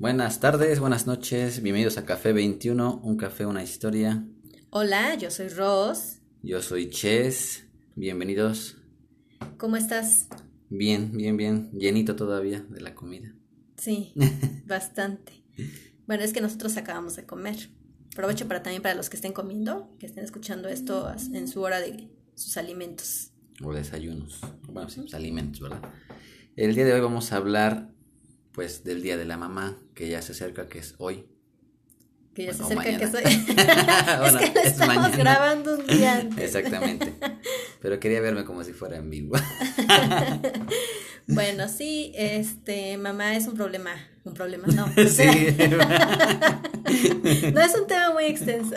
Buenas tardes, buenas noches, bienvenidos a Café 21, un café, una historia. Hola, yo soy Ross. Yo soy Ches, bienvenidos. ¿Cómo estás? Bien, bien, bien, llenito todavía de la comida. Sí, bastante. Bueno, es que nosotros acabamos de comer. Aprovecho para también para los que estén comiendo, que estén escuchando esto en su hora de sus alimentos. O desayunos. Bueno, sí, pues, alimentos, ¿verdad? El día de hoy vamos a hablar pues del Día de la Mamá, que ya se acerca, que es hoy. Que ya se acerca, que soy. es que lo estamos grabando un día antes. Exactamente. Pero quería verme como si fuera en vivo. bueno, sí, este, mamá es un problema. Un problema, no. sí. no es un tema muy extenso.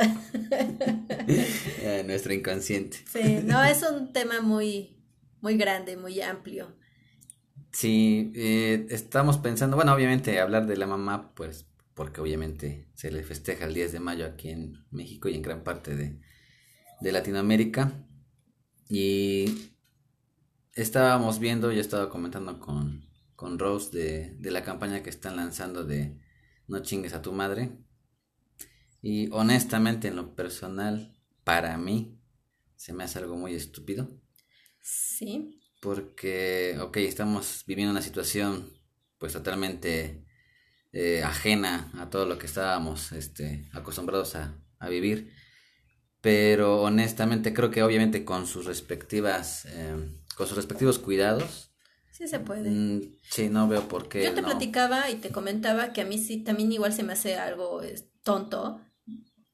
nuestro inconsciente. Sí, no, es un tema muy, muy grande, muy amplio. Sí, eh, estamos pensando, bueno, obviamente hablar de la mamá, pues porque obviamente se le festeja el 10 de mayo aquí en México y en gran parte de, de Latinoamérica. Y estábamos viendo, yo estaba comentando con, con Rose de, de la campaña que están lanzando de No chingues a tu madre. Y honestamente, en lo personal, para mí, se me hace algo muy estúpido. Sí porque, ok, estamos viviendo una situación pues totalmente eh, ajena a todo lo que estábamos este, acostumbrados a, vivir, pero honestamente creo que obviamente con sus respectivas, em, con sus respectivos cuidados, Sí se puede. Mm, sí, no veo por qué. Yo te platicaba y te comentaba que a mí sí también igual se me hace algo tonto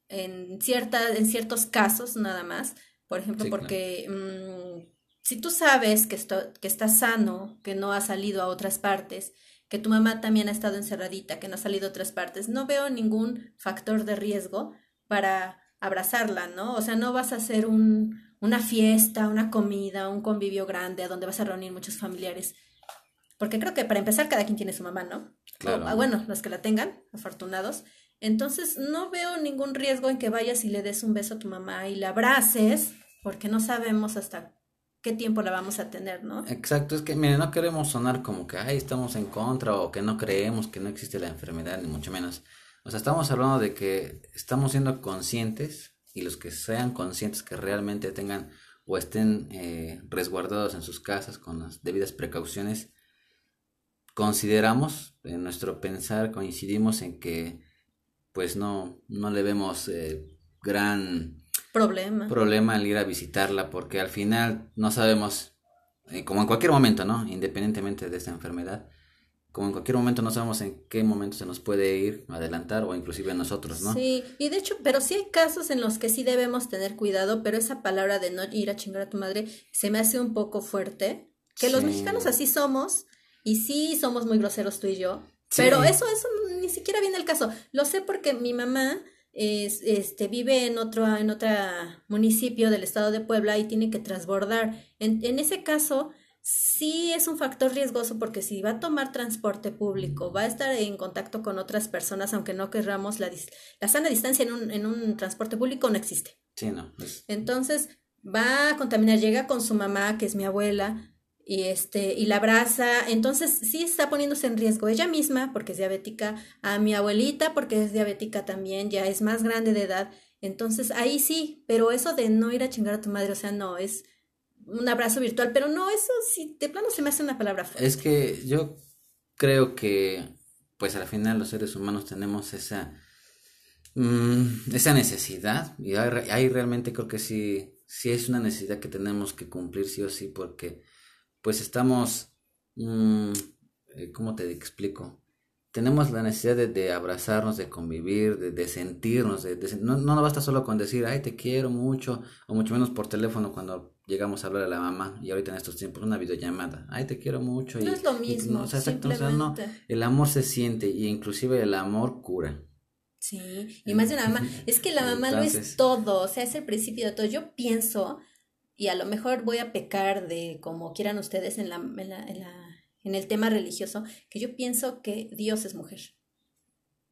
en cierta, en ciertos casos nada más. Por ejemplo, porque mm, si tú sabes que, esto, que estás sano, que no ha salido a otras partes, que tu mamá también ha estado encerradita, que no ha salido a otras partes, no veo ningún factor de riesgo para abrazarla, ¿no? O sea, no vas a hacer un, una fiesta, una comida, un convivio grande a donde vas a reunir muchos familiares. Porque creo que para empezar cada quien tiene su mamá, ¿no? Claro. Ah, bueno, los que la tengan, afortunados. Entonces, no veo ningún riesgo en que vayas y le des un beso a tu mamá y la abraces, porque no sabemos hasta qué tiempo la vamos a tener, ¿no? Exacto, es que, mire, no queremos sonar como que, ay, estamos en contra o que no creemos que no existe la enfermedad, ni mucho menos. O sea, estamos hablando de que estamos siendo conscientes y los que sean conscientes que realmente tengan o estén eh, resguardados en sus casas con las debidas precauciones, consideramos, en nuestro pensar, coincidimos en que pues no, no le vemos eh, gran problema. problema al ir a visitarla porque al final no sabemos, eh, como en cualquier momento, ¿no? Independientemente de esta enfermedad, como en cualquier momento no sabemos en qué momento se nos puede ir, adelantar o inclusive nosotros, ¿no? Sí, y de hecho, pero sí hay casos en los que sí debemos tener cuidado, pero esa palabra de no ir a chingar a tu madre se me hace un poco fuerte, que los mexicanos así somos y sí somos muy groseros tú y yo, pero eso, eso ni siquiera viene el caso. Lo sé porque mi mamá es, este, vive en otro, en otro municipio del estado de Puebla y tiene que transbordar. En, en ese caso, sí es un factor riesgoso porque si va a tomar transporte público, va a estar en contacto con otras personas, aunque no querramos la, la sana distancia en un, en un transporte público no existe. Sí, no. Entonces va a contaminar, llega con su mamá, que es mi abuela, y este y la abraza, entonces sí está poniéndose en riesgo ella misma porque es diabética, a mi abuelita porque es diabética también, ya es más grande de edad, entonces ahí sí, pero eso de no ir a chingar a tu madre, o sea, no es un abrazo virtual, pero no, eso sí, de plano se me hace una palabra. Es que yo creo que pues al final los seres humanos tenemos esa mm, esa necesidad y ahí realmente creo que sí sí es una necesidad que tenemos que cumplir sí o sí porque pues estamos, mmm, ¿cómo te explico? Tenemos la necesidad de, abrazarnos, de convivir, de, sentirnos, de, no, no basta solo con decir, ay, te quiero mucho, o mucho menos por teléfono cuando llegamos a hablar a la mamá y ahorita en estos tiempos una videollamada, ay, te quiero mucho. No es lo mismo. o sea, no, el amor se siente y inclusive el amor cura. Sí, y más de una mamá, es que la mamá lo es todo, o sea, es el principio de todo. Yo pienso y a lo mejor voy a pecar de como quieran ustedes en, la, en, la, en, la, en el tema religioso, que yo pienso que Dios es mujer.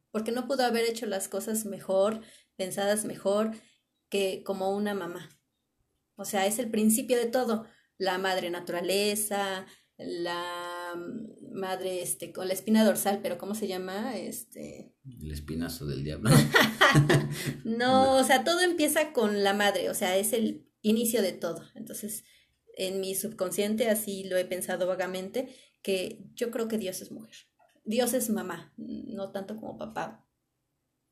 Porque no pudo haber hecho las cosas mejor, pensadas mejor, que como una mamá. O sea, es el principio de todo. La madre naturaleza, la madre este con la espina dorsal, pero ¿cómo se llama? Este el espinazo del diablo. no, o sea, todo empieza con la madre, o sea, es el inicio de todo. Entonces, en mi subconsciente así lo he pensado vagamente que yo creo que Dios es mujer. Dios es mamá, no tanto como papá.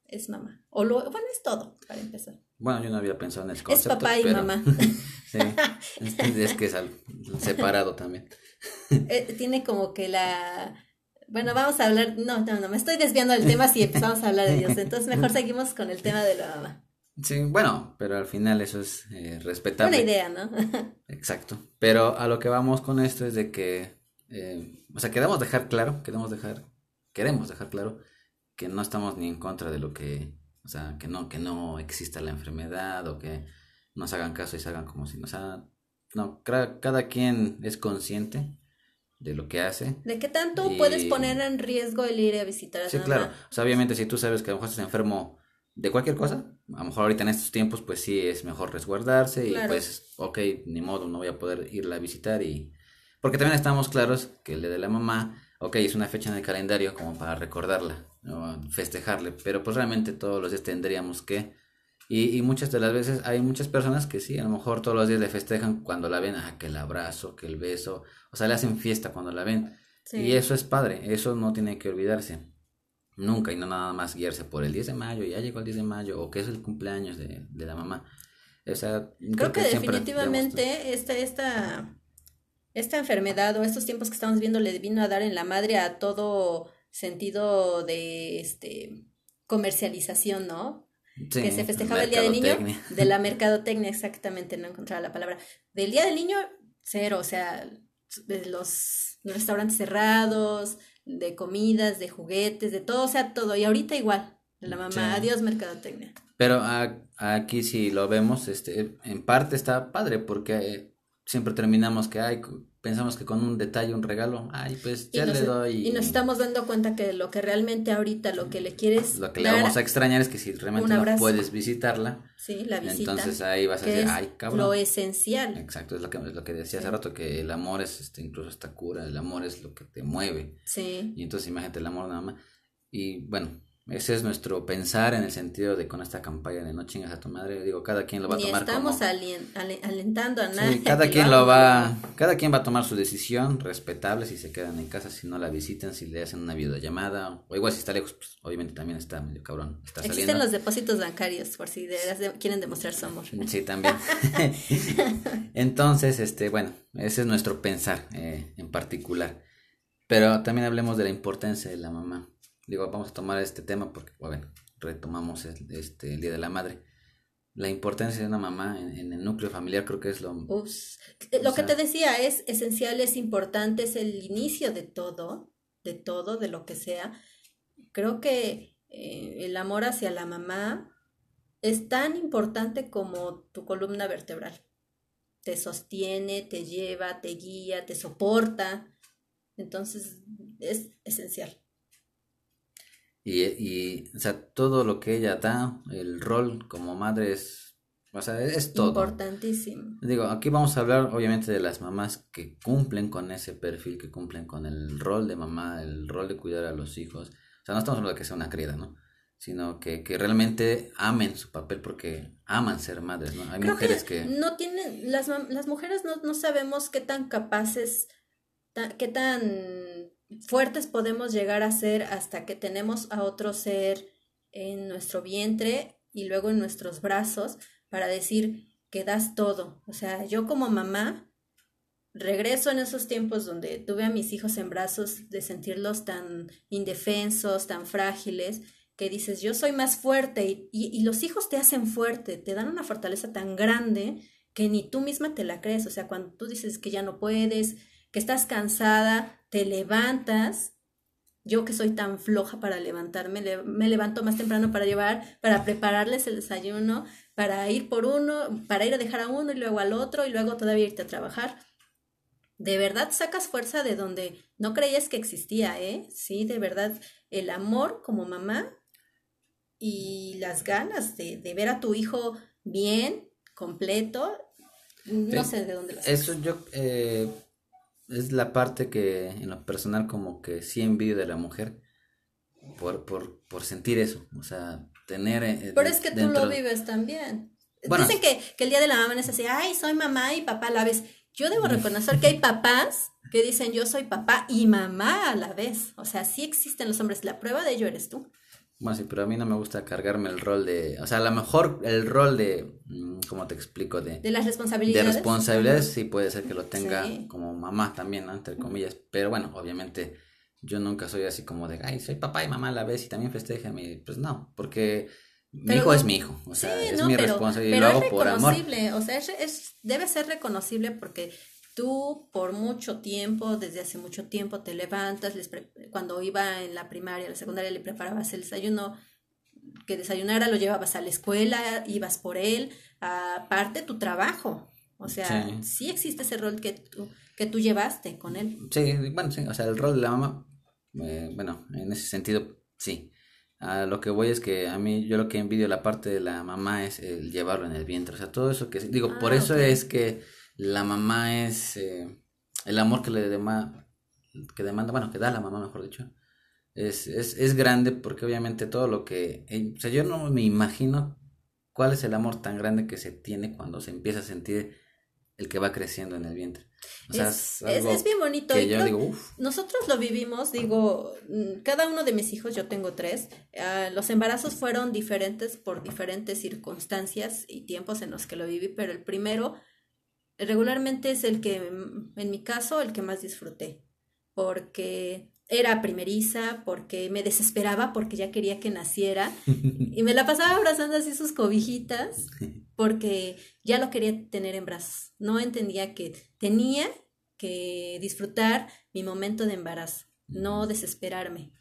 Es mamá. O lo, bueno, es todo, para empezar. Bueno, yo no había pensado en el concepto. Es papá y mamá. sí, es, que es separado también. Eh, tiene como que la... Bueno, vamos a hablar... No, no, no, me estoy desviando del tema si empezamos a hablar de Dios. Entonces mejor seguimos con el tema de la mamá. Sí, bueno, pero al final eso es eh, respetable. Una idea, ¿no? Exacto. Pero a lo que vamos con esto es de que, eh, o sea, queremos dejar claro, queremos dejar, queremos dejar claro que no estamos ni en contra de lo que, o sea, que no, que no exista la enfermedad o que nos hagan caso y se hagan como si, o sea, no, cada, quien es consciente de lo que hace. ¿De qué tanto puedes poner en riesgo el ir a visitar a Sí, claro. O sea, obviamente si tú sabes que a lo mejor estás enfermo de cualquier cosa, a lo mejor ahorita en estos tiempos pues sí es mejor resguardarse y pues, ok, ni modo, no voy a poder irla a visitar y... Porque también estamos claros que el de la mamá, ok, es una fecha en el calendario como para recordarla, festejarle, pero pues realmente todos los días tendríamos que... Y, y, muchas de las veces hay muchas personas que sí, a lo mejor todos los días le festejan cuando la ven, ah, que el abrazo, que el beso, o sea, le hacen fiesta cuando la ven. Y eso es padre, eso no tiene que olvidarse. Nunca, y no nada más guiarse por el 10 de mayo, ya llegó el 10 de mayo, o que es el cumpleaños de, de la mamá. O sea, creo, que, definitivamente esta, esta, esta enfermedad o estos tiempos que estamos viendo le vino a dar en la madre a todo sentido de este comercialización, ¿no? que se festejaba el Día del Niño, de la mercadotecnia, exactamente, no encontraba la palabra. Del Día del Niño, cero, o sea, de los restaurantes cerrados, de comidas, de juguetes, de todo, o sea, todo. Y ahorita igual, de la mamá, adiós mercadotecnia. Pero aquí si lo vemos, este, en parte está padre porque siempre terminamos que hay pensamos que con un detalle, un regalo, ay, pues ya le doy. Y nos estamos dando cuenta que lo que realmente ahorita lo que le quieres. Lo que le vamos a extrañar es que si realmente no puedes visitarla. Sí, la visita. Entonces ahí vas a decir, ay, cabrón. Lo esencial. Exacto, es lo que, es lo que decía hace rato, que el amor es este, incluso esta cura, el amor es lo que te mueve. Sí. Y entonces imagínate el amor nada más. Y bueno, ese es nuestro pensar en el sentido de con esta campaña de no chingas a tu madre. Digo, cada quien lo va a tomar estamos alentando a nadie. cada quien lo va, cada quien va a tomar su decisión, respetable si se quedan en casa, si no la visitan, si le hacen una videollamada, o igual si está lejos, pues obviamente también está medio cabrón. Está Existen los depósitos bancarios, por si quieren demostrar su amor. Sí, también. Entonces, este, bueno, ese es nuestro pensar eh, en particular. Pero también hablemos de la importancia de la mamá digo, vamos a tomar este tema porque, bueno, retomamos este, el Día de la Madre. La importancia de una mamá en, el núcleo familiar creo que es lo... lo que te decía es esencial, es importante, es el inicio de todo, de todo, de lo que sea. Creo que eh, el amor hacia la mamá es tan importante como tu columna vertebral. Te sostiene, te lleva, te guía, te soporta. Entonces es esencial. Y, y, o sea, todo lo que ella da, el rol como madre es, o sea, es todo. Importantísimo. Digo, aquí vamos a hablar obviamente de las mamás que cumplen con ese perfil, que cumplen con el rol de mamá, el rol de cuidar a los hijos. O sea, no estamos hablando de que sea una criada, ¿no? Sino que, que realmente amen su papel porque aman ser madres, ¿no? Hay mujeres que, No tienen, las, las mujeres no, no sabemos qué tan capaces, qué tan fuertes podemos llegar a ser hasta que tenemos a otro ser en nuestro vientre y luego en nuestros brazos para decir que das todo. O sea, yo como mamá regreso en esos tiempos donde tuve a mis hijos en brazos de sentirlos tan indefensos, tan frágiles, que dices, yo soy más fuerte y, y, los hijos te hacen fuerte, te dan una fortaleza tan grande que ni tú misma te la crees. O sea, cuando tú dices que ya no puedes, que estás cansada, te levantas. Yo que soy tan floja para levantarme, me levanto más temprano para llevar, para prepararles el desayuno, para ir por uno, para ir a dejar a uno y luego al otro y luego todavía irte a trabajar. De verdad sacas fuerza de donde no creías que existía, ¿eh? Sí, de verdad, el amor como mamá y las ganas de, de ver a tu hijo bien, completo, no sé de dónde lo Eso yo, eh, es la parte que en lo personal como que sí envidio de la mujer por, por, por sentir eso, o sea, tener... Eh, Pero es que tú lo vives también. Dicen que, que, el día de la mamá es así, ay, soy mamá y papá a la vez. Yo debo reconocer que hay papás que dicen yo soy papá y mamá a la vez. O sea, sí existen los hombres. La prueba de ello eres tú. Bueno, sí, pero a mí no me gusta cargarme el rol de, o sea, a lo mejor el rol de, mm, ¿cómo te explico? De, de las responsabilidades. De responsabilidades sí puede ser que lo tenga como mamá también, ¿no? Entre comillas. Pero bueno, obviamente yo nunca soy así como de, ay, soy papá y mamá a la vez y también mi Pues no, porque mi hijo es mi hijo, o sea, es mi responsabilidad y lo hago por amor. O sea, es, debe ser reconocible porque tú por mucho tiempo, desde hace mucho tiempo, te levantas, les cuando iba en la primaria, la secundaria, le preparabas el desayuno, que desayunara, lo llevabas a la escuela, ibas por él, aparte tu trabajo. O sea, sí. existe ese rol que tú, que tú llevaste con él. Sí, bueno, sí, o sea, el rol de la mamá, eh, bueno, en ese sentido, sí. A lo que voy es que a mí, yo lo que envidio la parte de la mamá es el llevarlo en el vientre. O sea, todo eso que, digo, por ah, eso es que la mamá es eh, el amor que le demanda, que demanda, bueno, que da la mamá, mejor dicho, es, es, es grande porque obviamente todo lo que, eh, o sea, yo no me imagino cuál es el amor tan grande que se tiene cuando se empieza a sentir el que va creciendo en el vientre. O sea, es, es, bien bonito. Nosotros lo vivimos, digo, mm, cada uno de mis hijos, yo tengo tres, ah, los embarazos fueron diferentes por diferentes circunstancias y tiempos en los que lo viví, pero el primero regularmente es el que, mm, en mi caso, el que más disfruté, porque era primeriza, porque me desesperaba, porque ya quería que naciera, y me la pasaba abrazando así sus cobijitas, porque ya lo quería tener en brazos. No entendía que tenía que disfrutar mi momento de embarazo, no desesperarme.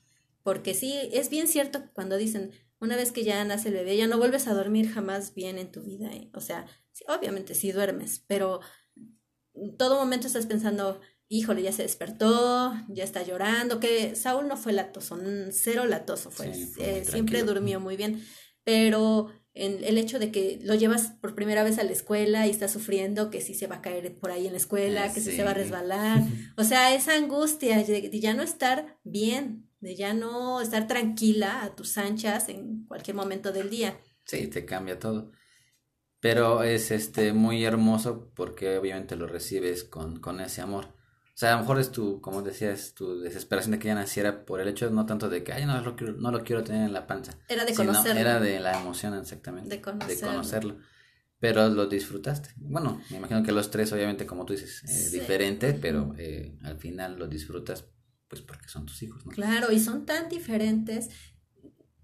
Porque sí, es bien cierto cuando dicen, una vez que ya nace el bebé, ya no vuelves a dormir jamás bien en tu vida. ¿eh? O sea, obviamente sí duermes, pero en todo momento estás pensando, híjole, ya se despertó, ya está llorando, que Saúl no fue latoso, cero latoso fue, eh, siempre durmió muy bien, pero en el hecho de que lo llevas por primera vez a la escuela y está sufriendo que si se va a caer por ahí en la escuela, que si se va a resbalar, o sea, esa angustia de ya no estar bien, de ya no estar tranquila a tus anchas en cualquier momento del día. Sí, te cambia todo. Pero es este muy hermoso porque obviamente lo recibes con, con ese amor. O sea, a lo mejor es tu, como decías, tu desesperación de que ya naciera por el hecho no tanto de que, ay, no lo quiero, no lo quiero tener en la panza. Era de conocerlo. Era de la emoción exactamente. De conocerlo. Pero lo disfrutaste. Bueno, me imagino que los tres, obviamente, como tú dices, es diferente, pero eh, al final lo disfrutas, pues porque son tus hijos, ¿no? Claro, y son tan diferentes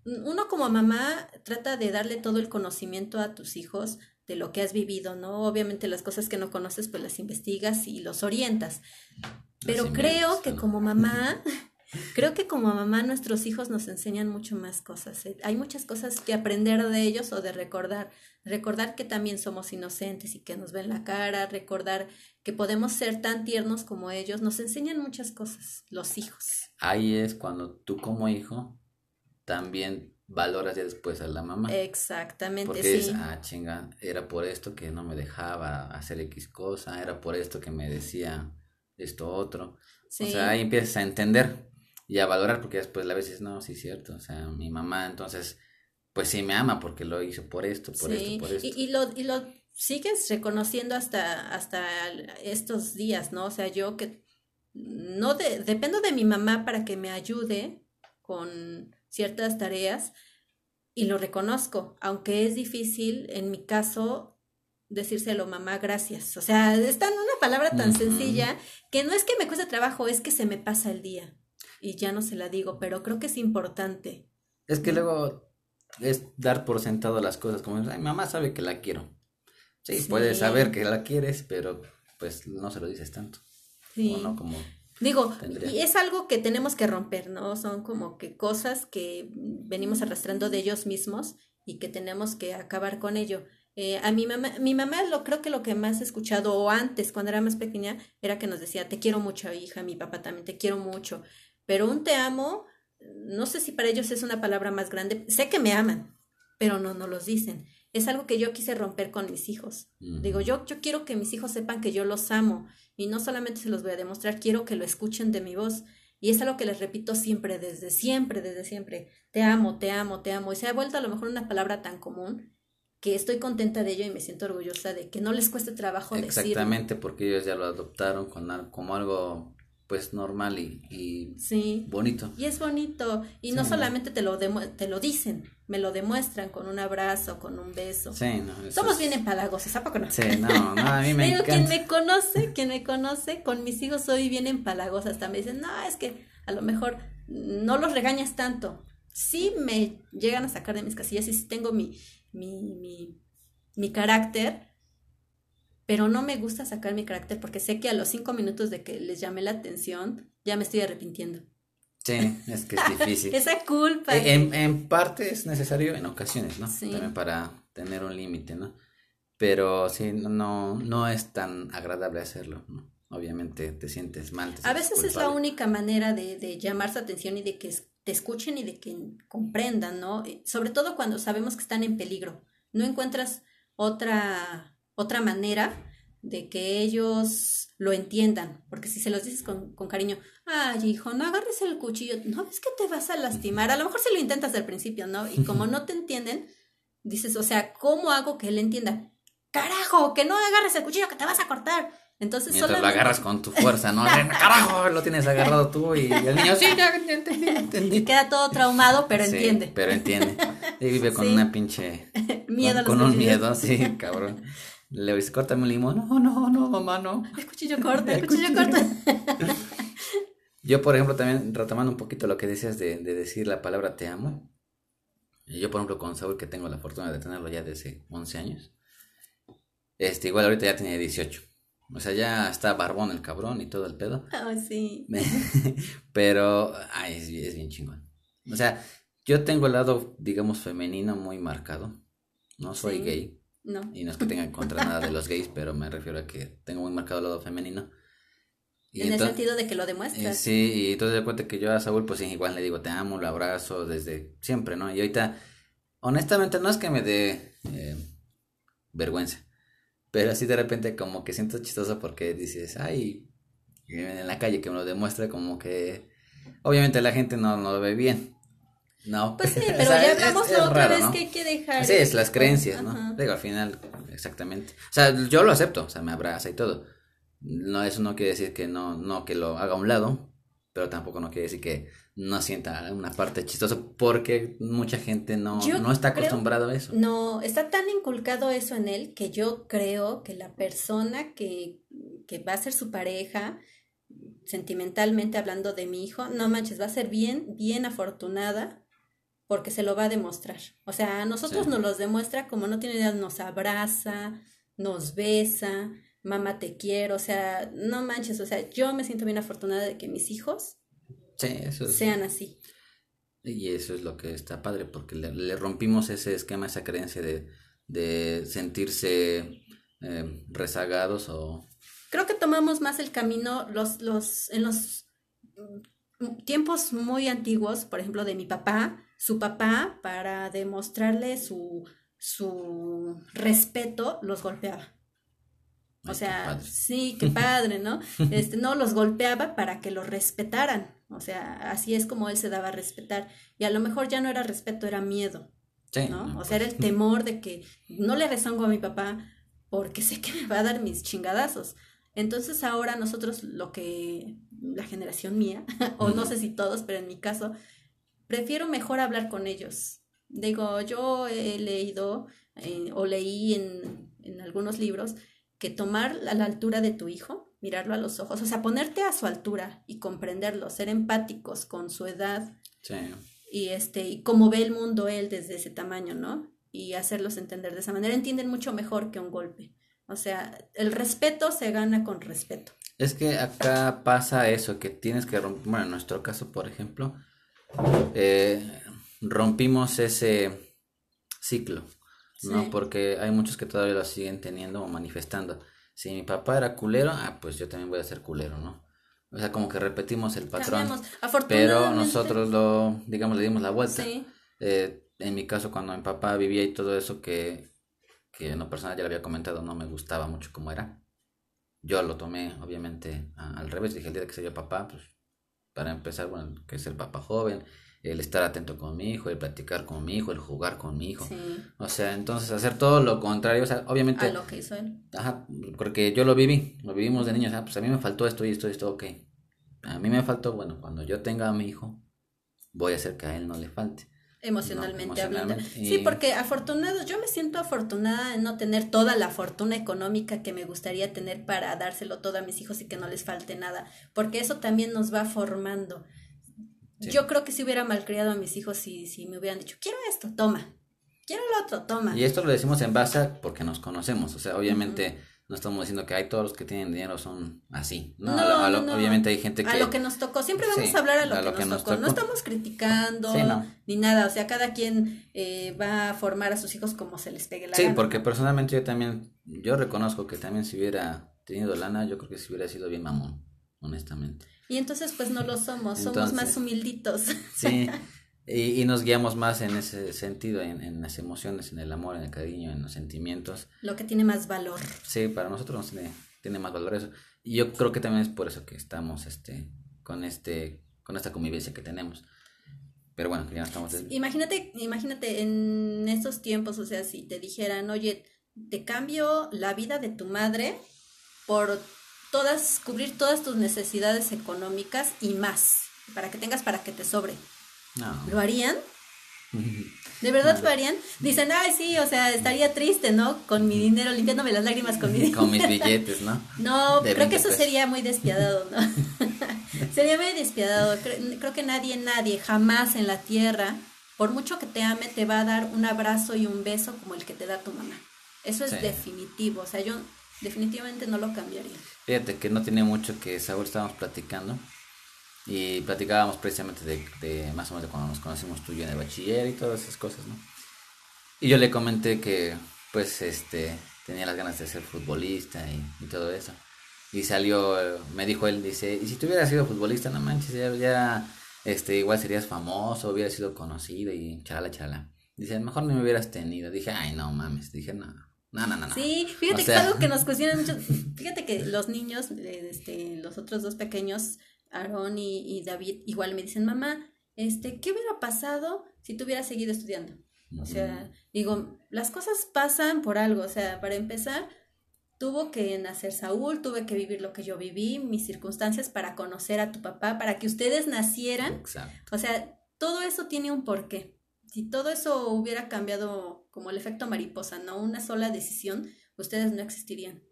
uno como mamá trata de darle todo el conocimiento a tus hijos de lo que has vivido, ¿no? Obviamente las cosas que no conoces pues las investigas y los orientas. Pero creo que como mamá, creo que como mamá nuestros hijos nos enseñan mucho más cosas. ¿eh? Hay muchas cosas que aprender de ellos o de recordar. Recordar que también somos inocentes y que nos ven la cara, recordar que podemos ser tan tiernos como ellos, nos enseñan muchas cosas, los hijos. Ahí es cuando tú como hijo también valoras ya después a la mamá. Exactamente, Porque es, ah, chinga, era por esto que no me dejaba hacer X cosa, era por esto que me decía esto otro. O sea, ahí empiezas a entender y a valorar porque después a veces, no, sí es cierto, o sea, mi mamá entonces, pues sí me ama porque lo hizo por esto, por esto, por esto. Y, y, lo, y lo sigues reconociendo hasta, hasta estos días, ¿no? O sea, yo que no dependo de mi mamá para que me ayude con ciertas tareas y lo reconozco, aunque es difícil en mi caso decírselo mamá gracias. O sea, es tan una palabra tan sencilla que no es que me cueste trabajo, es que se me pasa el día y ya no se la digo, pero creo que es importante. Es que luego es dar por sentado las cosas, como Ay, mamá sabe que la quiero. Sí, sí, puedes saber que la quieres, pero pues no se lo dices tanto. Sí. O no como Digo, y es algo que tenemos que romper, ¿no? Son como que cosas que venimos arrastrando de ellos mismos y que tenemos que acabar con ello. Eh, a mi mamá, mi mamá lo creo que lo que más he escuchado o antes cuando era más pequeña era que nos decía te quiero mucho hija, mi papá también te quiero mucho, pero un te amo, no sé si para ellos es una palabra más grande, sé que me aman, pero no, no los dicen. es algo que yo quise romper con mis hijos. Digo, yo, yo quiero que mis hijos sepan que yo los amo y no solamente se los voy a demostrar, quiero que lo escuchen de mi voz. Y es algo que les repito siempre, desde siempre, desde siempre. Te amo, te amo, te amo. Y se ha vuelto a lo mejor una palabra tan común que estoy contenta de ello y me siento orgullosa de que no les cueste trabajo Exactamente, porque ellos ya lo adoptaron con, como algo pues normal y, sí. bonito. Y es bonito. Y no solamente te lo, te lo dicen, me lo demuestran con un abrazo, con un beso. Sí, no, Somos bien empalagosos, ¿a poco no? Sí, no, no, a mí me Pero quien me conoce, quien me conoce, con mis hijos soy bien empalagosa. Hasta me dicen, no, es que a lo mejor no los regañas tanto. Sí me llegan a sacar de mis casillas y sí tengo mi, mi, mi, mi carácter, pero no me gusta sacar mi carácter porque sé que a los cinco minutos de que les llamé la atención, ya me estoy arrepintiendo. Sí, es que es difícil. Esa culpa. Eh, en, en, parte es necesario en ocasiones, ¿no? Sí. También para tener un límite, ¿no? Pero sí, no, no es tan agradable hacerlo, ¿no? Obviamente te sientes mal. a veces es la única manera de, de llamar su atención y de que te escuchen y de que comprendan, ¿no? Sobre todo cuando sabemos que están en peligro. No encuentras otra otra manera de que ellos lo entiendan, porque si se los dices con, cariño, ay hijo, no agarres el cuchillo, no es que te vas a lastimar, a lo mejor si lo intentas al principio, ¿no? Y como no te entienden, dices, o sea, ¿cómo hago que él entienda? Carajo, que no agarres el cuchillo, que te vas a cortar. Entonces Mientras lo agarras con tu fuerza, ¿no? Carajo, lo tienes agarrado tú y el niño, sí, ya entendí, entendí. Queda todo traumado, pero entiende. Pero entiende. Y vive con una pinche... Miedo Con, con un miedo, sí, cabrón. Le dice, córtame un limón. No, no, no, mamá, no. El cuchillo corta, el cuchillo corta. yo, por ejemplo, también retomando un poquito lo que decías de, de decir la palabra te amo. Yo, por ejemplo, con Saúl, que tengo la fortuna de tenerlo ya desde 11 años. Este, igual ahorita ya tiene 18. O sea, ya está barbón el cabrón y todo el pedo. Ah, sí. Pero, ay, es, es, bien chingón. O sea, yo tengo el lado, digamos, femenino muy marcado. No soy gay. No. Y no es que tenga en contra nada de los gays, pero me refiero a que tengo muy marcado el lado femenino. en el sentido de que lo demuestras. Eh, sí, y entonces de cuenta que yo a Saúl, pues igual le digo, te amo, lo abrazo desde siempre, ¿no? Y ahorita, honestamente, no es que me dé eh, vergüenza, pero así de repente como que siento chistoso porque dices, ay, en la calle que me lo demuestra, como que obviamente la gente no, no lo ve bien. No. Pues sí, pero ya hablamos la otra vez que hay que dejar. Sí, es las creencias, ¿no? Digo, al final, exactamente. O sea, yo lo acepto, o sea, me abraza y todo. No, eso no quiere decir que no, no que lo haga a un lado, pero tampoco no quiere decir que no sienta una parte chistosa, porque mucha gente no, no está acostumbrado a eso. No, está tan inculcado eso en él que yo creo que la persona que, que va a ser su pareja, sentimentalmente hablando de mi hijo, no manches, va a ser bien, bien afortunada porque se lo va a demostrar. O sea, a nosotros nos los demuestra como no tiene idea, nos abraza, nos besa, mamá te quiero, o sea, no manches, o sea, yo me siento bien afortunada de que mis hijos sean así. Y eso es lo que está padre, porque le, rompimos ese esquema, esa creencia de, de sentirse eh, rezagados o... Creo que tomamos más el camino los, los, en los tiempos muy antiguos, por ejemplo, de mi papá, su papá, para demostrarle su, su respeto, los golpeaba. O sea, sí, qué padre, ¿no? Este, no, los golpeaba para que los respetaran. O sea, así es como él se daba a respetar. Y a lo mejor ya no era respeto, era miedo. ¿no? o sea, era el pues. temor de que no le rezongo a mi papá porque sé que me va a dar mis chingadazos. Entonces ahora nosotros lo que la generación mía, o no sé si todos, pero en mi caso, prefiero mejor hablar con ellos. Digo, yo he leído eh, o leí en, en, algunos libros que tomar a la altura de tu hijo, mirarlo a los ojos, o sea, ponerte a su altura y comprenderlo, ser empáticos con su edad y este y cómo ve el mundo él desde ese tamaño, ¿no? Y hacerlos entender de esa manera, entienden mucho mejor que un golpe. O sea, el respeto se gana con respeto. Es que acá pasa eso, que tienes que romper, bueno, en nuestro caso, por ejemplo, eh, rompimos ese ciclo, ¿no? Porque hay muchos que todavía lo siguen teniendo o manifestando. Si mi papá era culero, ah, pues yo también voy a ser culero, ¿no? O sea, como que repetimos el patrón. Pero nosotros lo, digamos, le dimos la vuelta. Eh, en mi caso, cuando mi papá vivía y todo eso, que que en lo personal ya lo había comentado, no me gustaba mucho como era. Yo lo tomé, obviamente, al revés. Dije, el día que sea yo papá, pues, para empezar, bueno, que es el papá joven, el estar atento con mi hijo, el platicar con mi hijo, el jugar con mi hijo. O sea, entonces hacer todo lo contrario, o sea, obviamente... A lo que hizo él. Ajá, porque yo lo viví, lo vivimos de niños, ah, pues a mí me faltó esto y esto y esto, ok. A mí me faltó, bueno, cuando yo tenga a mi hijo, voy a hacer que a él no le falte. Emocionalmente, hablando. Sí, porque afortunado, yo me siento afortunada en no tener toda la fortuna económica que me gustaría tener para dárselo todo a mis hijos y que no les falte nada, porque eso también nos va formando. Yo creo que si hubiera malcriado a mis hijos si, si me hubieran dicho, quiero esto, toma, quiero lo otro, toma. Y esto lo decimos en base a porque nos conocemos, o sea, obviamente no estamos diciendo que hay todos los que tienen dinero son así. No, obviamente hay gente que... A lo que nos tocó, siempre vamos a hablar a lo, que, nos, tocó. No estamos criticando ni nada, o sea, cada quien eh, va a formar a sus hijos como se les pegue la Sí, porque personalmente yo también, yo reconozco que también si hubiera tenido lana, yo creo que si hubiera sido bien mamón, honestamente. Y entonces pues no lo somos, somos más humilditos. Sí, Y, nos guiamos más en ese sentido, en, las emociones, en el amor, en el cariño, en los sentimientos. Lo que tiene más valor. Sí, para nosotros tiene, tiene más valor eso. Y yo creo que también es por eso que estamos este, con, este, con esta convivencia que tenemos. Pero bueno, ya estamos... Imagínate, imagínate en estos tiempos, o sea, si te dijeran, oye, te cambio la vida de tu madre por todas, cubrir todas tus necesidades económicas y más, para que tengas para que te sobre. ¿Lo harían? ¿De verdad lo harían? Dicen, ay, sí, o sea, estaría triste, ¿no? Con mi dinero, limpiándome las lágrimas con mi Con mis billetes, ¿no? No, creo que eso sería muy despiadado, ¿no? sería muy despiadado. Creo, que nadie, nadie, jamás en la tierra, por mucho que te ame, te va a dar un abrazo y un beso como el que te da tu mamá. Eso es definitivo, o sea, yo definitivamente no lo cambiaría. Fíjate que no tiene mucho que Saúl estábamos platicando y platicábamos precisamente de, de, más o menos de cuando nos conocimos tú y yo en el bachiller y todas esas cosas, ¿no? Y yo le comenté que, pues, este, tenía las ganas de ser futbolista y, todo eso. Y salió, me dijo él, dice, y si tú hubieras sido futbolista, no manches, ya, este, igual serías famoso, hubieras sido conocido y chala chala. Dice, mejor no me hubieras tenido. Dije, ay, no mames. Dije, no, no, no, no. Sí, fíjate que es algo que nos cuestiona mucho. Fíjate que los niños, este, los otros dos pequeños, Aaron y, David igual me dicen, mamá, este, ¿qué hubiera pasado si tú hubieras seguido estudiando? O sea, digo, las cosas pasan por algo, o sea, para empezar, tuvo que nacer Saúl, tuve que vivir lo que yo viví, mis circunstancias para conocer a tu papá, para que ustedes nacieran. Exacto. O sea, todo eso tiene un porqué. Si todo eso hubiera cambiado como el efecto mariposa, no una sola decisión, ustedes no existirían.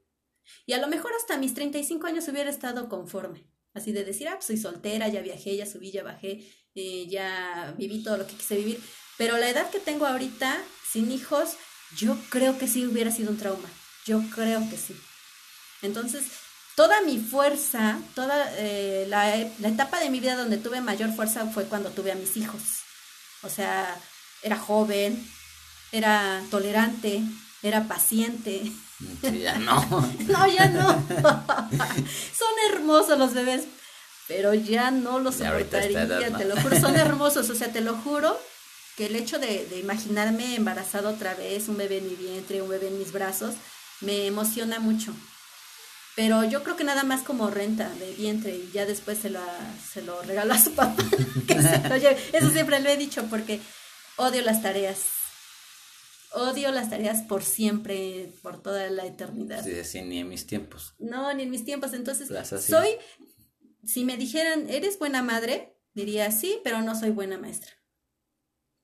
Y a lo mejor hasta mis 35 años hubiera estado conforme. Así de decir, ah, pues soy soltera, ya viajé, ya subí, ya bajé, eh, ya viví todo lo que quise vivir. Pero la edad que tengo ahorita, sin hijos, yo creo que sí hubiera sido un trauma. Yo creo que sí. Entonces, toda mi fuerza, toda eh, la, la etapa de mi vida donde tuve mayor fuerza fue cuando tuve a mis hijos. O sea, era joven, era tolerante, era paciente, ya no. no, ya no. Son hermosos los bebés, pero ya no los soportaría, te lo juro. Son hermosos, o sea, te lo juro que el hecho de, de imaginarme embarazada otra vez, un bebé en mi vientre, un bebé en mis brazos, me emociona mucho. Pero yo creo que nada más como renta de vientre y ya después se, la, se lo regalo a su papá. Eso siempre lo he dicho porque odio las tareas odio las tareas por siempre, por toda la eternidad. Sí, sí, ni en mis tiempos. No, ni en mis tiempos. Entonces, soy, si me dijeran, ¿eres buena madre? Diría sí, pero no soy buena maestra.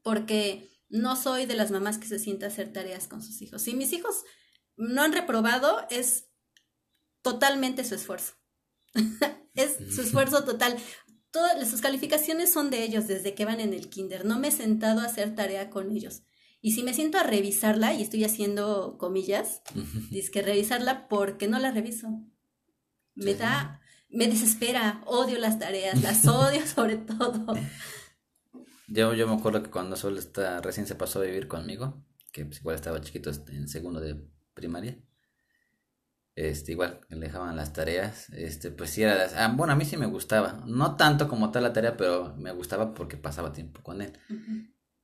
Porque no soy de las mamás que se sienta a hacer tareas con sus hijos. Si mis hijos no han reprobado, es totalmente su esfuerzo. es su esfuerzo total. Todas sus calificaciones son de ellos desde que van en el kinder. No me he sentado a hacer tarea con ellos. Y si me siento a revisarla, y estoy haciendo comillas, dice que revisarla porque no la reviso. Me da, me desespera, odio las tareas, las odio sobre todo. Yo, yo me acuerdo que cuando Sol está, recién se pasó a vivir conmigo, que pues igual estaba chiquito en segundo de primaria, este, igual le dejaban las tareas, este, pues sí era, ah, bueno, a mí sí me gustaba, no tanto como tal la tarea, pero me gustaba porque pasaba tiempo con él.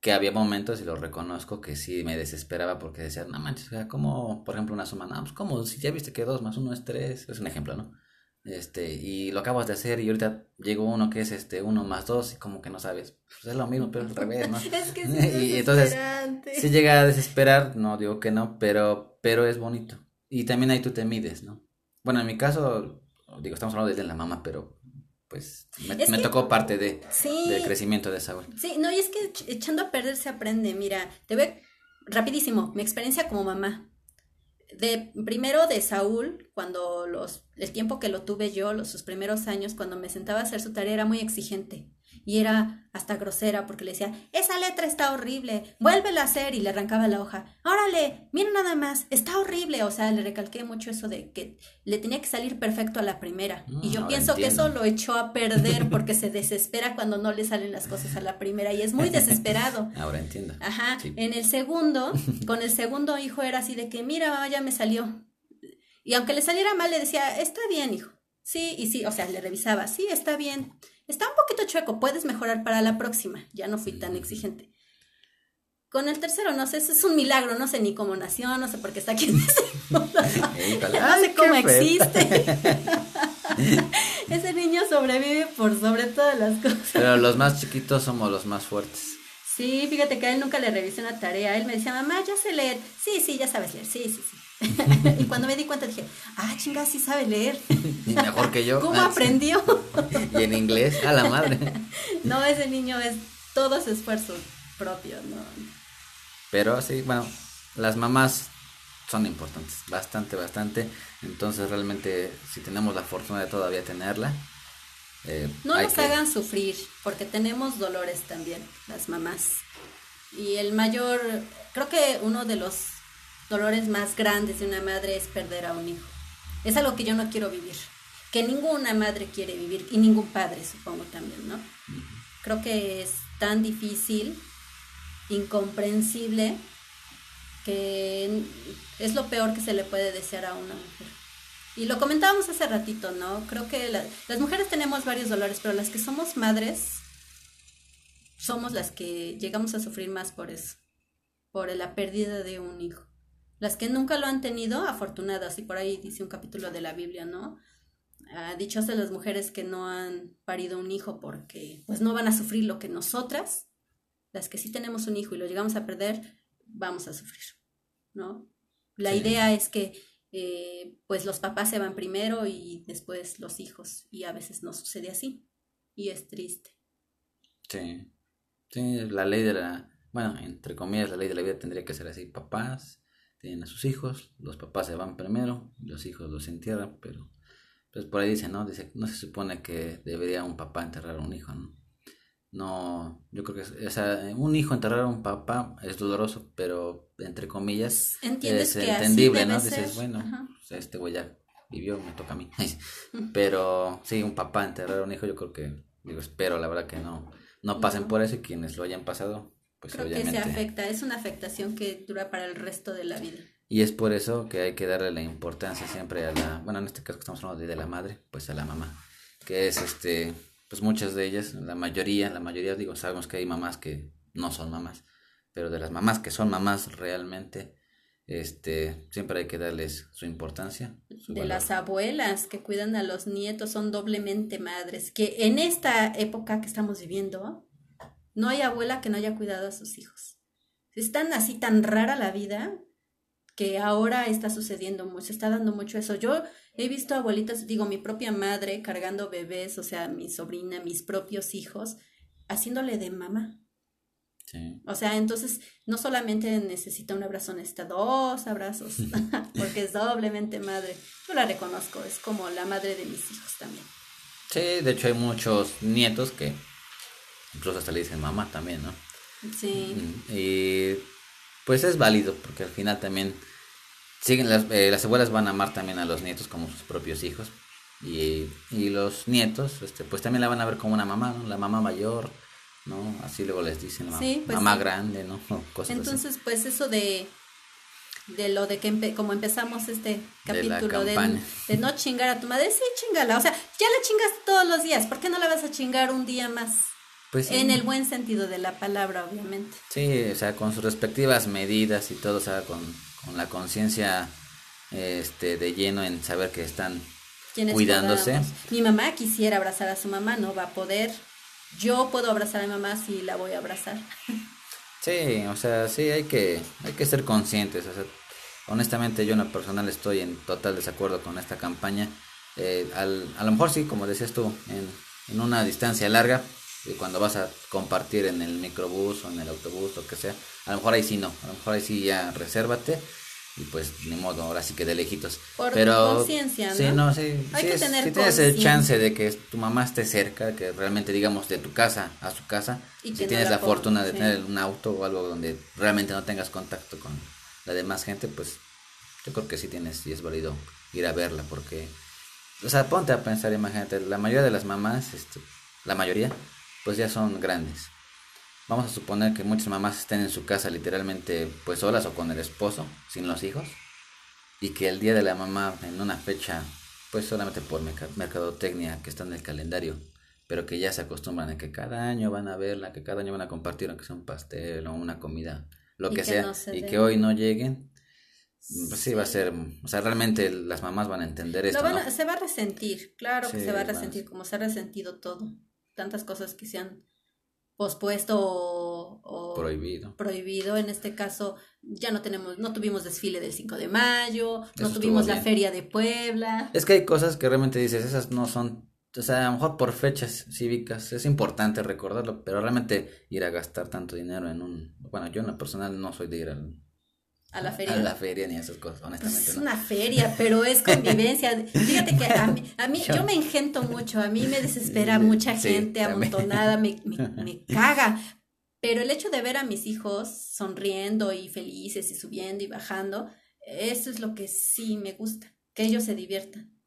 Que había momentos, y lo reconozco, que sí me desesperaba porque decía, no manches, o sea, como, por ejemplo, una suma, no, pues como, si ya viste que dos más uno es tres, es un ejemplo, ¿no? Este, y lo acabas de hacer y ahorita llegó uno que es este, uno más dos y como que no sabes, pues es lo mismo, pero al revés, ¿no? es que y entonces, si llega a desesperar, no digo que no, pero, pero es bonito. Y también ahí tú te mides, ¿no? Bueno, en mi caso, digo, estamos hablando de la mamá, pero pues me, tocó parte de, del crecimiento de Saúl. Sí, no, y es que echando a perder se aprende. Mira, te ve rapidísimo, mi experiencia como mamá. De, primero de Saúl, cuando los, el tiempo que lo tuve yo, los, sus primeros años, cuando me sentaba a hacer su tarea, era muy exigente y era hasta grosera porque le decía, esa letra está horrible, vuélvela a hacer y le arrancaba la hoja, órale, mira nada más, está horrible, o sea, le recalqué mucho eso de que le tenía que salir perfecto a la primera y mm, yo pienso que eso lo echó a perder porque se desespera cuando no le salen las cosas a la primera y es muy desesperado. Ahora entiendo. Ajá, en el segundo, con el segundo hijo era así de que, mira, ya me salió. Y aunque le saliera mal, le decía, está bien, hijo. Sí, y sí, o sea, le revisaba, sí, está bien. Está un poquito chueco, puedes mejorar para la próxima. Ya no fui tan exigente. Con el tercero, no sé, ese es un milagro, no sé ni cómo nació, no sé por qué está aquí en ese mundo. no sé cómo existe. ese niño sobrevive por sobre todas las cosas. Pero los más chiquitos somos los más fuertes. Sí, fíjate que a él nunca le revisé una tarea. Él me decía, mamá, ya sé leer. Sí, sí, ya sabes leer. Sí, sí, sí. y cuando me di cuenta dije, ah, chinga, sí sabe leer. Mejor que yo. ¿Cómo ah, aprendió? y en inglés, a la madre. no, ese niño es todo su esfuerzo propio, ¿no? Pero sí, bueno, las mamás son importantes, bastante, bastante. Entonces realmente si tenemos la fortuna de todavía tenerla. Eh, no nos hagan sufrir, porque tenemos dolores también, las mamás. Y el mayor, creo que uno de los dolores más grandes de una madre es perder a un hijo. Es algo que yo no quiero vivir, que ninguna madre quiere vivir y ningún padre, supongo también, ¿no? Creo que es tan difícil, incomprensible, que es lo peor que se le puede desear a una mujer. Y lo comentábamos hace ratito, ¿no? Creo que las mujeres tenemos varios dolores, pero las que somos madres somos las que llegamos a sufrir más por eso, por la pérdida de un hijo. Las que nunca lo han tenido, afortunadas, y por ahí dice un capítulo de la Biblia, ¿no? Ah, dichosas las mujeres que no han parido un hijo porque pues no van a sufrir lo que nosotras, las que sí tenemos un hijo y lo llegamos a perder, vamos a sufrir, ¿no? La idea es que eh, pues los papás se van primero y después los hijos y a veces no sucede así y es triste. Sí, sí, la ley de la, bueno, entre comillas, la ley de la vida tendría que ser así, papás, tienen a sus hijos, los papás se van primero, los hijos los entierran, pero pues por ahí dice, ¿no? Dice, no se supone que debería un papá enterrar a un hijo, ¿no? No, yo creo que o sea, un hijo enterrar a un papá es doloroso, pero entre comillas es entendible, ¿no? Dices, bueno, pues, este güey ya vivió, me toca a mí. pero sí, un papá enterrar a un hijo, yo creo que, digo, espero la verdad que no, no pasen por eso y quienes lo hayan pasado, pues Creo que se afecta, es una afectación que dura para el resto de la vida. Y es por eso que hay que darle la importancia siempre a la, bueno, en este caso que estamos hablando de la madre, pues a la mamá, que es este, pues muchas de ellas, la mayoría, la mayoría, digo, sabemos que hay mamás que no son mamás, pero de las mamás que son mamás realmente, este, siempre hay que darles su importancia. de las abuelas que cuidan a los nietos son doblemente madres, que en esta época que estamos viviendo, no hay abuela que no haya cuidado a sus hijos. Es tan así, tan rara la vida que ahora está sucediendo mucho, se está dando mucho eso. Yo he visto abuelitas, digo, mi propia madre cargando bebés, o sea, mi sobrina, mis propios hijos, haciéndole de mamá. Sí. O sea, entonces no solamente necesita un abrazo, necesita dos abrazos, porque es doblemente madre. Yo la reconozco, es como la madre de mis hijos también. Sí, de hecho hay muchos nietos que Incluso hasta le dicen mamá también, ¿no? Sí. Y pues es válido, porque al final también siguen las, eh, las abuelas van a amar también a los nietos como sus propios hijos. Y, y los nietos, este, pues también la van a ver como una mamá, ¿no? La mamá mayor, ¿no? Así luego les dicen, pues mamá grande, ¿no? Cosas Entonces, pues eso de de lo de que como empezamos este capítulo de, de, no chingar a tu madre, sí, chingala, o sea, ya la chingaste todos los días, ¿por qué no la vas a chingar un día más? Pues En el buen sentido de la palabra, obviamente. Sí, o sea, con sus respectivas medidas y todo, o sea, con, con la conciencia este, de lleno en saber que están cuidándose. podamos. Mi mamá quisiera abrazar a su mamá, no va a poder. Yo puedo abrazar a mi mamá si la voy a abrazar. Sí, o sea, sí, hay que, hay que ser conscientes. O sea, honestamente, yo en lo personal estoy en total desacuerdo con esta campaña. Eh, al, a lo mejor sí, como decías tú, en, en una distancia larga, y cuando vas a compartir en el microbús o en el autobús, lo que sea, a lo mejor ahí sí no, a lo mejor ahí sí ya resérvate y pues ni modo, ahora sí que de lejitos. Por Pero conciencia, Sí, ¿no? sí. Hay sí que es- tener si tienes el chance de que tu mamá esté cerca, que realmente digamos de tu casa a su casa, Y si no tienes la la fortuna de tener un auto o algo donde realmente no tengas contacto con la demás gente, pues yo creo que sí tienes y es válido ir a verla porque o sea, ponte a pensar, imagínate, la mayoría de las mamás, este, la mayoría, pues ya son grandes. Vamos a suponer que muchas mamás estén en su casa literalmente pues solas o con el esposo, sin los hijos, y que el día de la mamá en una fecha, pues solamente por merca- mercadotecnia que está en el calendario, pero que ya se acostumbran a que cada año van a verla, que cada año van a compartir aunque sea un pastel o una comida, lo que, que sea, no se y que hoy no lleguen, pues sí va a ser, o sea, realmente las mamás van a entender esto, Lo van a- ¿no? Se va a resentir, claro que se va a resentir, como se ha resentido todo. Tantas cosas que se han pospuesto o, o Prohibido. prohibido. En este caso, ya no tenemos, no tuvimos desfile del 5 de mayo, Eso no tuvimos la feria de Puebla. Es que hay cosas que realmente dices, esas no son, o sea, a lo mejor por fechas cívicas es importante recordarlo, pero realmente ir a gastar tanto dinero en un, bueno, yo en lo personal no soy de ir al- A la feria. a la feria ni a esas cosas, Pues honestamente. es no. una feria, pero es convivencia. Fíjate que a mí, a mí Yo- me engento mucho, a mí me desespera Sí, mucha gente amontonada, me, me, me caga. Pero el hecho de ver a mis hijos sonriendo y felices y subiendo y bajando, eso es lo que sí me gusta, que ellos se diviertan.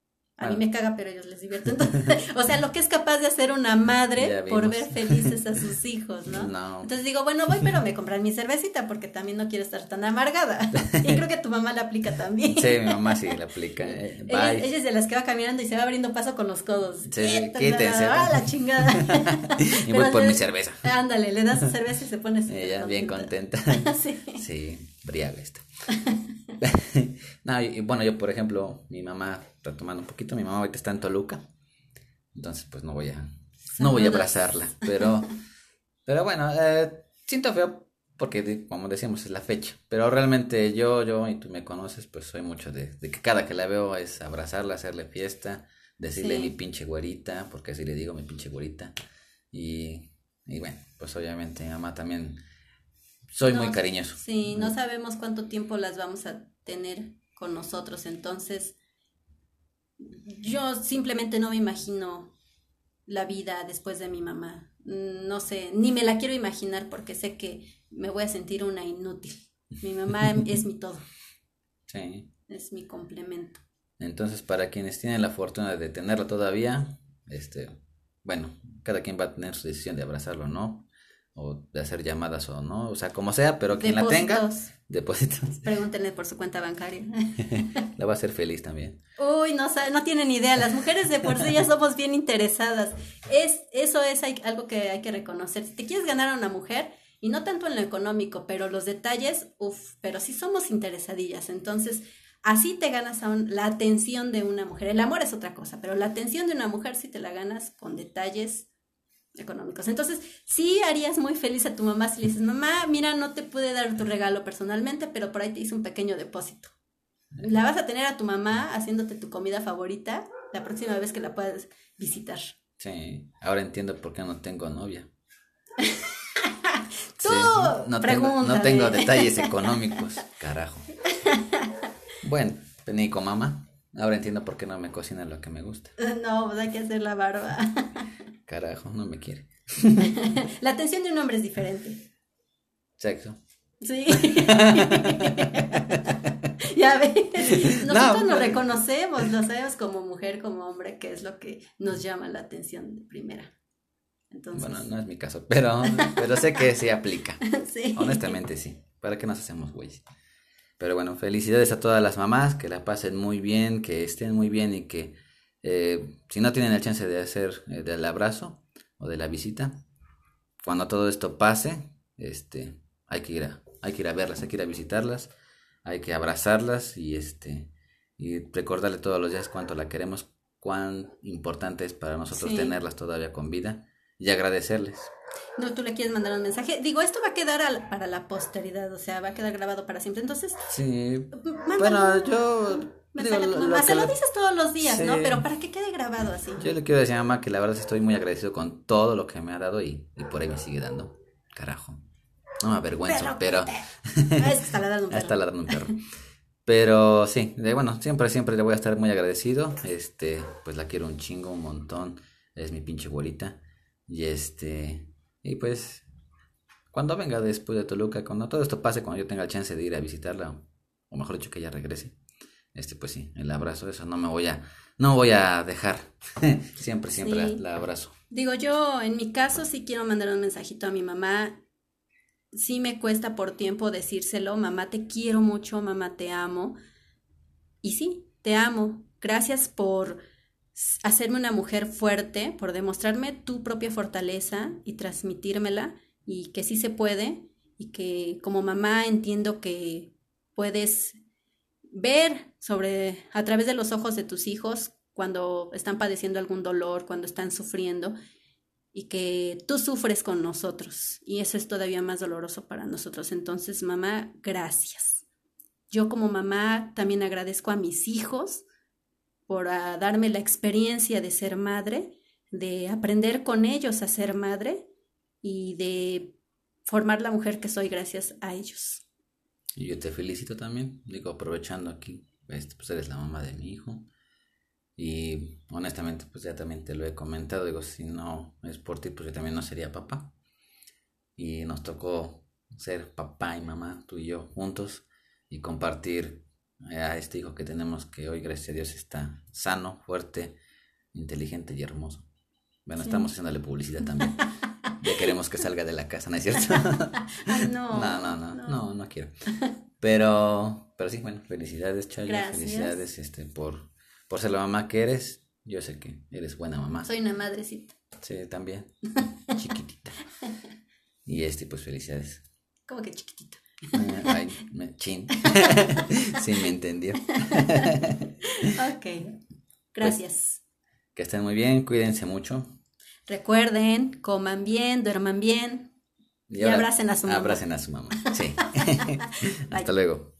A mí Ah. me caga, pero ellos les divierten. Entonces, o sea, lo que es capaz de hacer una madre por ver felices a sus hijos, ¿no? No. Entonces digo, bueno, voy, pero me compran mi cervecita porque también no quiero estar tan amargada. Y creo que tu mamá la aplica también. Sí, mi mamá sí la aplica. eh, Ella, bye. ella es de las que va caminando y se va abriendo paso con los codos. Sí, quítense. ¡Ah, la chingada! y voy por mi cerveza. Ándale, le das su cerveza y se pone súper Ella bien contenta. sí. Sí, briaga esta. no, y, bueno, yo por ejemplo, mi mamá, retomando un poquito, mi mamá ahorita está en Toluca. Entonces, pues no voy a, no voy a abrazarla. Pero, pero bueno, eh, siento feo porque, como decíamos, es la fecha. Pero realmente yo, yo, y tú me conoces, pues soy mucho de, de que cada que la veo es abrazarla, hacerle fiesta, decirle Sí. mi pinche güerita, porque así le digo mi pinche güerita. Y, y bueno, pues obviamente mi mamá también soy muy cariñoso. Sí, no sabemos cuánto tiempo las vamos a tener con nosotros, entonces yo simplemente no me imagino la vida después de mi mamá. No sé, ni me la quiero imaginar porque sé que me voy a sentir una inútil. Mi mamá es mi todo, Sí. es mi complemento. Entonces, para quienes tienen la fortuna de tenerlo todavía, este, bueno, cada quien va a tener su decisión de abrazarlo, ¿no? O de hacer llamadas o no, o sea, como sea, pero quien la tenga, Depósitos. Pregúntenle por su cuenta bancaria. la va a hacer feliz también. Uy, no, no tienen idea. Las mujeres de por sí ya somos bien interesadas. Es, eso es hay- algo que hay que reconocer. Si te quieres ganar a una mujer, y no tanto en lo económico, pero los detalles, uff, pero sí somos interesadillas. Entonces, así te ganas a un- la atención de una mujer. El amor es otra cosa, pero la atención de una mujer sí te la ganas con detalles económicos. Entonces, sí harías muy feliz a tu mamá si le dices, mamá, mira, no te pude dar tu regalo personalmente, pero por ahí te hice un pequeño depósito. La vas a tener a tu mamá haciéndote tu comida favorita la próxima vez que la puedas visitar. Sí, ahora entiendo por qué no tengo novia. Tú, Sí, no, tengo, no pregúntame. tengo detalles económicos, carajo. Bueno, Penico mamá, ahora entiendo por qué no me cocina lo que me gusta. No, pues hay que hacer la barba. Carajo, no me quiere. La atención de un hombre es diferente. Sexo. Sí. ya ves. Nosotros No, nos reconocemos, lo sabemos como mujer, como hombre, que es lo que nos llama la atención de primera. Entonces, Bueno, no es mi caso, pero, pero sé que sí aplica. sí. Honestamente sí. ¿Para qué nos hacemos güeyes? Pero bueno, felicidades a todas las mamás, que la pasen muy bien, que estén muy bien y que eh, si no tienen el chance de hacer eh, del abrazo o de la visita, cuando todo esto pase, este, hay que ir a, hay que ir a verlas, hay que ir a visitarlas, hay que abrazarlas y este, y recordarle todos los días cuánto la queremos, cuán importante es para nosotros tenerlas todavía con vida y agradecerles. No, tú le quieres mandar un mensaje. Digo, esto va a quedar para la posteridad, o sea, va a quedar grabado para siempre. Entonces, sí. Bueno, yo Digo, se lo dices todos los días, ¿no? Pero para que quede grabado así. Yo le quiero decir a mamá que la verdad estoy muy agradecido con todo lo que me ha dado y, y por ahí me sigue dando. Carajo. No me avergüenzo, pero. Es que está ladrando un perro. está ladrando un perro. Pero sí, bueno, siempre, siempre le voy a estar muy agradecido. Este, pues la quiero un chingo, un montón. Es mi pinche güerita. Y este, y pues, cuando venga después de Toluca, cuando todo esto pase, cuando yo tenga el chance de ir a visitarla, o mejor dicho que ella regrese, este, pues sí, el abrazo, eso no me voy a, no voy a dejar. siempre, siempre la abrazo. Digo, yo en mi caso sí quiero mandar un mensajito a mi mamá. Sí me cuesta por tiempo decírselo, mamá te quiero mucho, mamá te amo. Y sí, te amo. Gracias por hacerme una mujer fuerte, por demostrarme tu propia fortaleza y transmitírmela y que sí se puede y que como mamá entiendo que puedes ver sobre a través de los ojos de tus hijos cuando están padeciendo algún dolor, cuando están sufriendo y que tú sufres con nosotros y eso es todavía más doloroso para nosotros. Entonces, mamá, gracias. Yo como mamá también agradezco a mis hijos por ah, darme la experiencia de ser madre, de aprender con ellos a ser madre y de formar la mujer que soy gracias a ellos. Y yo te felicito también, digo, aprovechando aquí, este, pues eres la mamá de mi hijo. Y honestamente, pues ya también te lo he comentado, digo, si no es por ti, pues yo también no sería papá. Y nos tocó ser papá y mamá, tú y yo, juntos, y compartir a este hijo que tenemos que hoy, gracias a Dios, está sano, fuerte, inteligente y hermoso. Bueno, estamos haciéndole publicidad también. ya queremos que salga de la casa, ¿no es cierto? no, no, no, no, no, no, quiero. Pero, pero sí, bueno, felicidades, Chaya, felicidades este, por, por ser la mamá que eres. Yo sé que eres buena mamá. Soy una madrecita. Sí, también. chiquitita. Y este, pues felicidades. ¿Cómo que chiquitita? Ay, me, chin. sí, me entendió. ok. Gracias. Pues, que estén muy bien, cuídense mucho. Recuerden, coman bien, duerman bien y, abracen a su mamá. Abracen a su mamá, sí. Hasta luego.